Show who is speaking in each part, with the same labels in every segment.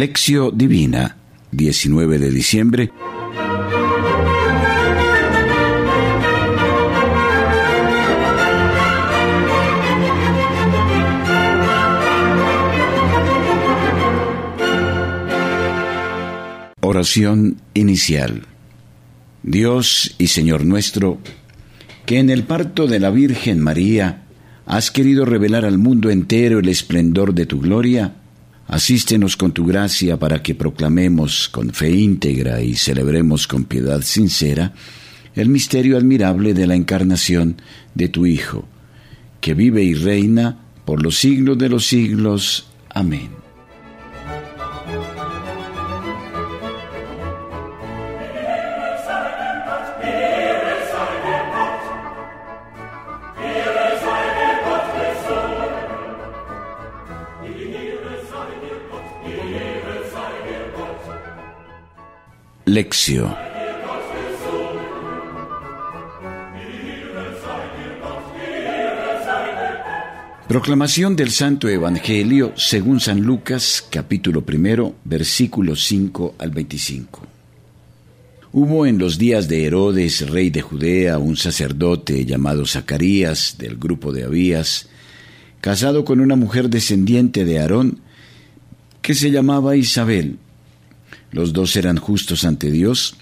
Speaker 1: Lección Divina, 19 de diciembre. Oración inicial. Dios y Señor nuestro, que en el parto de la Virgen María has querido revelar al mundo entero el esplendor de tu gloria, asístenos con tu gracia para que proclamemos con fe íntegra y celebremos con piedad sincera el misterio admirable de la encarnación de tu Hijo, que vive y reina por los siglos de los siglos. Amén. Lección Proclamación del Santo Evangelio según San Lucas capítulo primero versículos 5 al 25. Hubo en los días de Herodes, rey de Judea, un sacerdote llamado Zacarías del grupo de Abías, casado con una mujer descendiente de Aarón, que se llamaba Isabel los dos eran justos ante Dios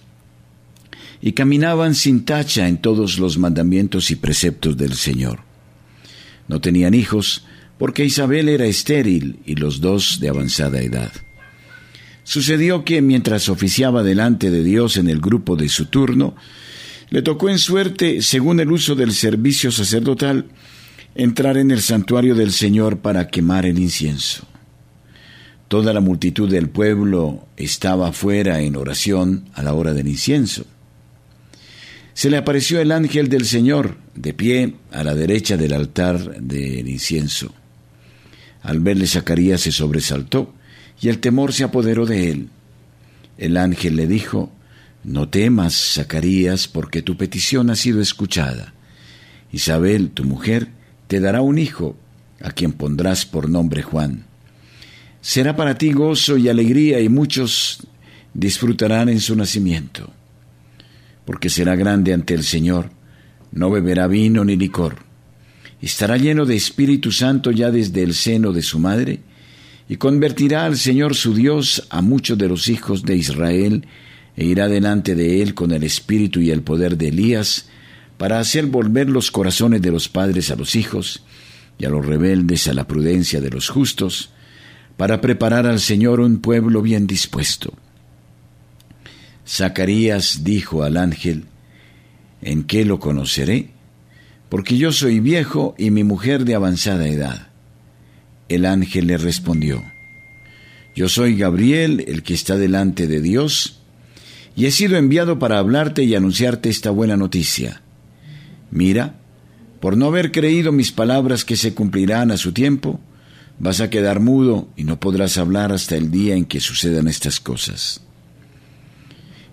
Speaker 1: y caminaban sin tacha en todos los mandamientos y preceptos del Señor. No tenían hijos porque Isabel era estéril y los dos de avanzada edad. Sucedió que mientras oficiaba delante de Dios en el grupo de su turno, le tocó en suerte, según el uso del servicio sacerdotal, entrar en el santuario del Señor para quemar el incienso. Toda la multitud del pueblo estaba fuera en oración a la hora del incienso. Se le apareció el ángel del Señor, de pie a la derecha del altar del incienso. Al verle Zacarías se sobresaltó y el temor se apoderó de él. El ángel le dijo, No temas, Zacarías, porque tu petición ha sido escuchada. Isabel, tu mujer, te dará un hijo, a quien pondrás por nombre Juan será para ti gozo y alegría y muchos disfrutarán en su nacimiento, porque será grande ante el Señor, no beberá vino ni licor, estará lleno de Espíritu Santo ya desde el seno de su madre, y convertirá al Señor su Dios a muchos de los hijos de Israel, e irá delante de él con el espíritu y el poder de Elías, para hacer volver los corazones de los padres a los hijos, y a los rebeldes a la prudencia de los justos, para preparar al Señor un pueblo bien dispuesto. Zacarías dijo al ángel, ¿En qué lo conoceré? Porque yo soy viejo y mi mujer de avanzada edad. El ángel le respondió, Yo soy Gabriel, el que está delante de Dios, y he sido enviado para hablarte y anunciarte esta buena noticia. Mira, por no haber creído mis palabras que se cumplirán a su tiempo, Vas a quedar mudo y no podrás hablar hasta el día en que sucedan estas cosas.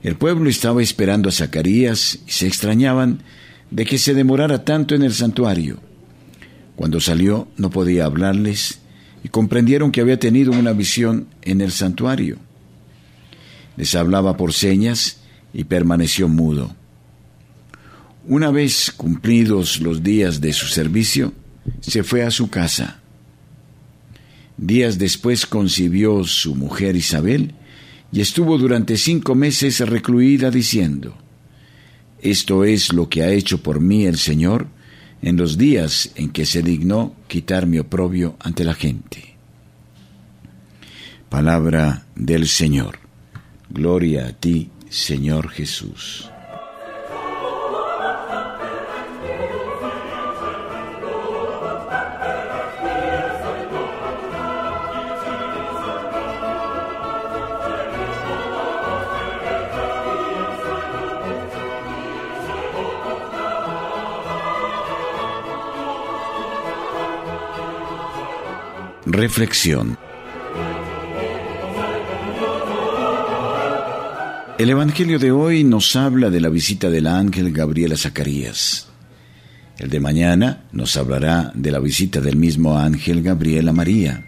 Speaker 1: El pueblo estaba esperando a Zacarías y se extrañaban de que se demorara tanto en el santuario. Cuando salió no podía hablarles y comprendieron que había tenido una visión en el santuario. Les hablaba por señas y permaneció mudo. Una vez cumplidos los días de su servicio, se fue a su casa. Días después concibió su mujer Isabel y estuvo durante cinco meses recluida diciendo, Esto es lo que ha hecho por mí el Señor en los días en que se dignó quitar mi oprobio ante la gente. Palabra del Señor. Gloria a ti, Señor Jesús. Reflexión. El Evangelio de hoy nos habla de la visita del ángel Gabriel a Zacarías. El de mañana nos hablará de la visita del mismo ángel Gabriel a María.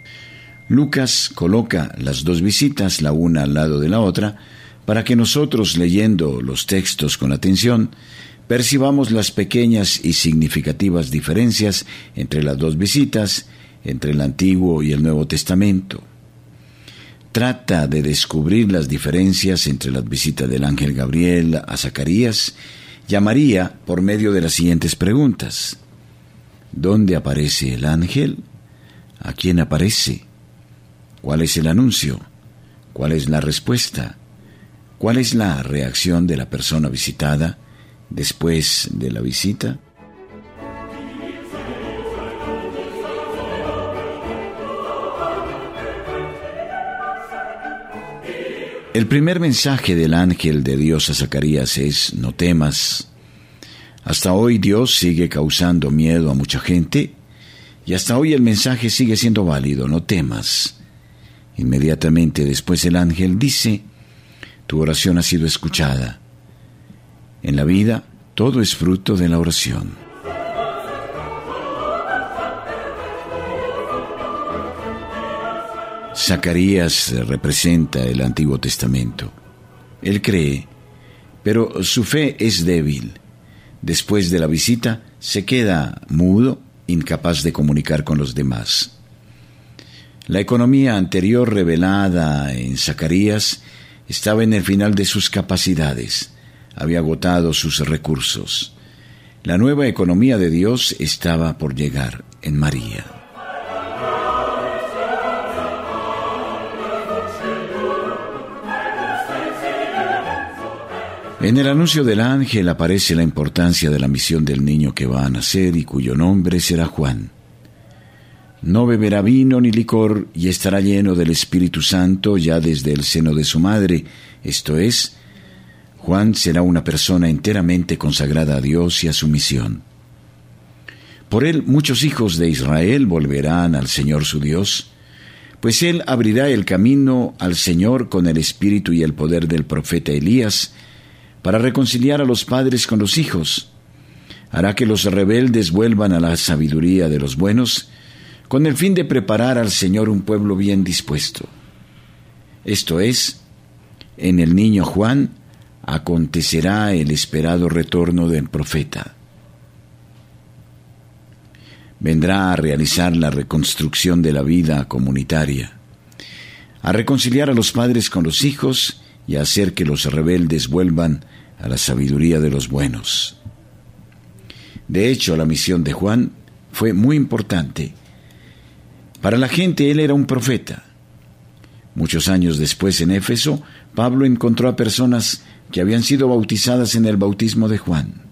Speaker 1: Lucas coloca las dos visitas la una al lado de la otra para que nosotros leyendo los textos con atención percibamos las pequeñas y significativas diferencias entre las dos visitas, entre el Antiguo y el Nuevo Testamento. Trata de descubrir las diferencias entre las visitas del ángel Gabriel a Zacarías y a María por medio de las siguientes preguntas. ¿Dónde aparece el ángel? ¿A quién aparece? ¿Cuál es el anuncio? ¿Cuál es la respuesta? ¿Cuál es la reacción de la persona visitada después de la visita? El primer mensaje del ángel de Dios a Zacarías es, no temas. Hasta hoy Dios sigue causando miedo a mucha gente y hasta hoy el mensaje sigue siendo válido, no temas. Inmediatamente después el ángel dice, tu oración ha sido escuchada. En la vida todo es fruto de la oración. Zacarías representa el Antiguo Testamento. Él cree, pero su fe es débil. Después de la visita se queda mudo, incapaz de comunicar con los demás. La economía anterior revelada en Zacarías estaba en el final de sus capacidades, había agotado sus recursos. La nueva economía de Dios estaba por llegar en María. En el anuncio del ángel aparece la importancia de la misión del niño que va a nacer y cuyo nombre será Juan. No beberá vino ni licor y estará lleno del Espíritu Santo ya desde el seno de su madre. Esto es, Juan será una persona enteramente consagrada a Dios y a su misión. Por él muchos hijos de Israel volverán al Señor su Dios, pues él abrirá el camino al Señor con el espíritu y el poder del profeta Elías, para reconciliar a los padres con los hijos. Hará que los rebeldes vuelvan a la sabiduría de los buenos, con el fin de preparar al Señor un pueblo bien dispuesto. Esto es, en el niño Juan acontecerá el esperado retorno del profeta. Vendrá a realizar la reconstrucción de la vida comunitaria, a reconciliar a los padres con los hijos y hacer que los rebeldes vuelvan a la sabiduría de los buenos. De hecho, la misión de Juan fue muy importante para la gente él era un profeta. Muchos años después en Éfeso, Pablo encontró a personas que habían sido bautizadas en el bautismo de Juan.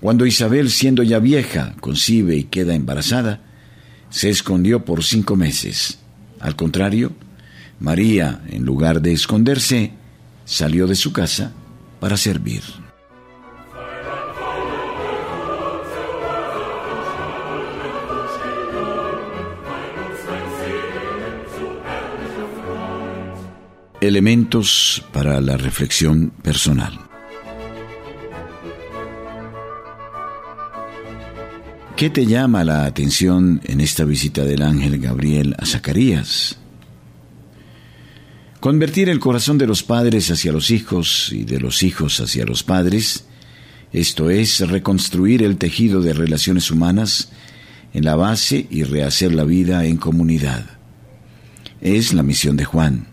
Speaker 1: Cuando Isabel, siendo ya vieja, concibe y queda embarazada, se escondió por cinco meses. Al contrario, María, en lugar de esconderse, salió de su casa para servir. Elementos para la reflexión personal. ¿Qué te llama la atención en esta visita del ángel Gabriel a Zacarías? Convertir el corazón de los padres hacia los hijos y de los hijos hacia los padres, esto es reconstruir el tejido de relaciones humanas en la base y rehacer la vida en comunidad. Es la misión de Juan.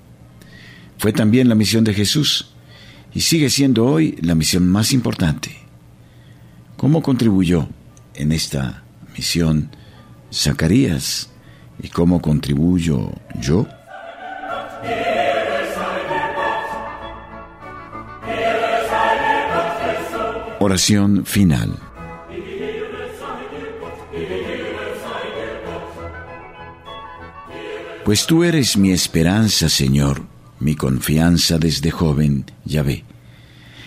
Speaker 1: Fue también la misión de Jesús y sigue siendo hoy la misión más importante. ¿Cómo contribuyó en esta misión Zacarías y cómo contribuyo yo? Oración final. Pues tú eres mi esperanza, Señor mi confianza desde joven, ya ve.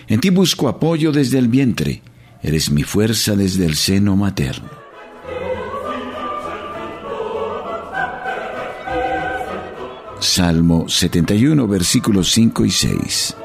Speaker 1: En ti busco apoyo desde el vientre, eres mi fuerza desde el seno materno. Salmo 71, versículos 5 y 6.